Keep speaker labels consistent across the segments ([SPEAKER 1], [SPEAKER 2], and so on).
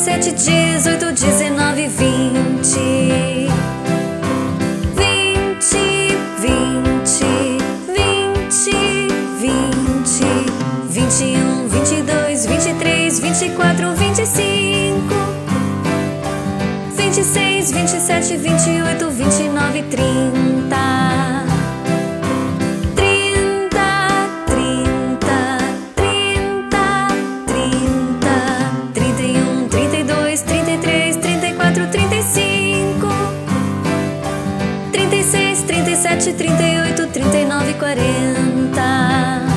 [SPEAKER 1] sete, dezoito, dezenove, vinte, vinte, vinte, vinte, vinte, vinte e um, vinte e dois, vinte e três, vinte e quatro, vinte e cinco, vinte e seis, vinte e sete, vinte e oito, vinte e nove, trinta. 37, 38, 39, 40.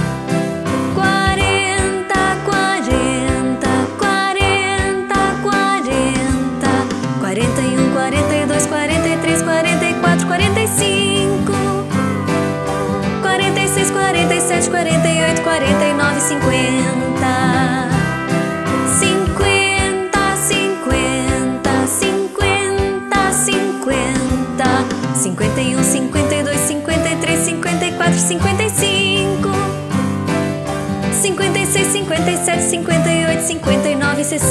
[SPEAKER 1] quarenta e sete, quarenta e oito, quarenta e nove, cinquenta. 51, 52, 53, 54, 55, 56, 57, 58, 59, 60,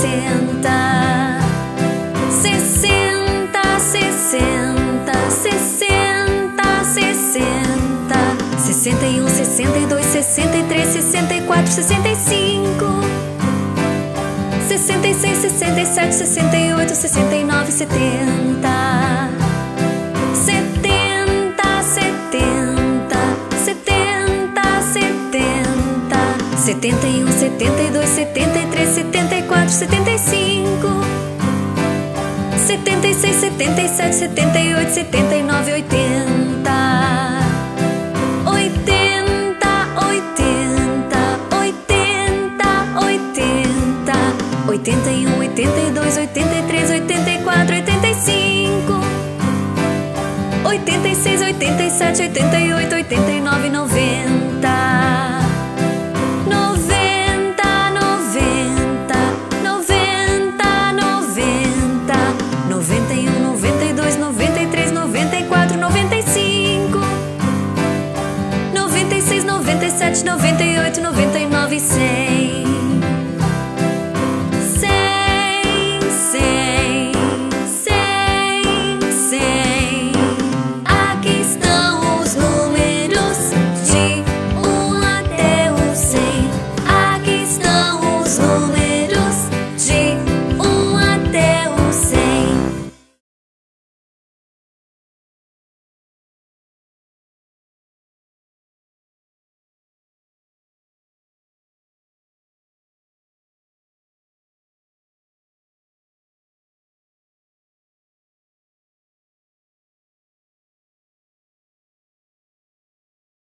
[SPEAKER 1] 60, 60, 60, 60, 61, 62, 63, 64, 65. 66, 67, 68, 69, 70. 71, 72, 73, 74, 75, 76, 77, 78, 79, 80, 80, 80, 80, 80, 81, 82, 83, 84, 85. 86, 87, 88, 89, 90. 98, 99 e 100.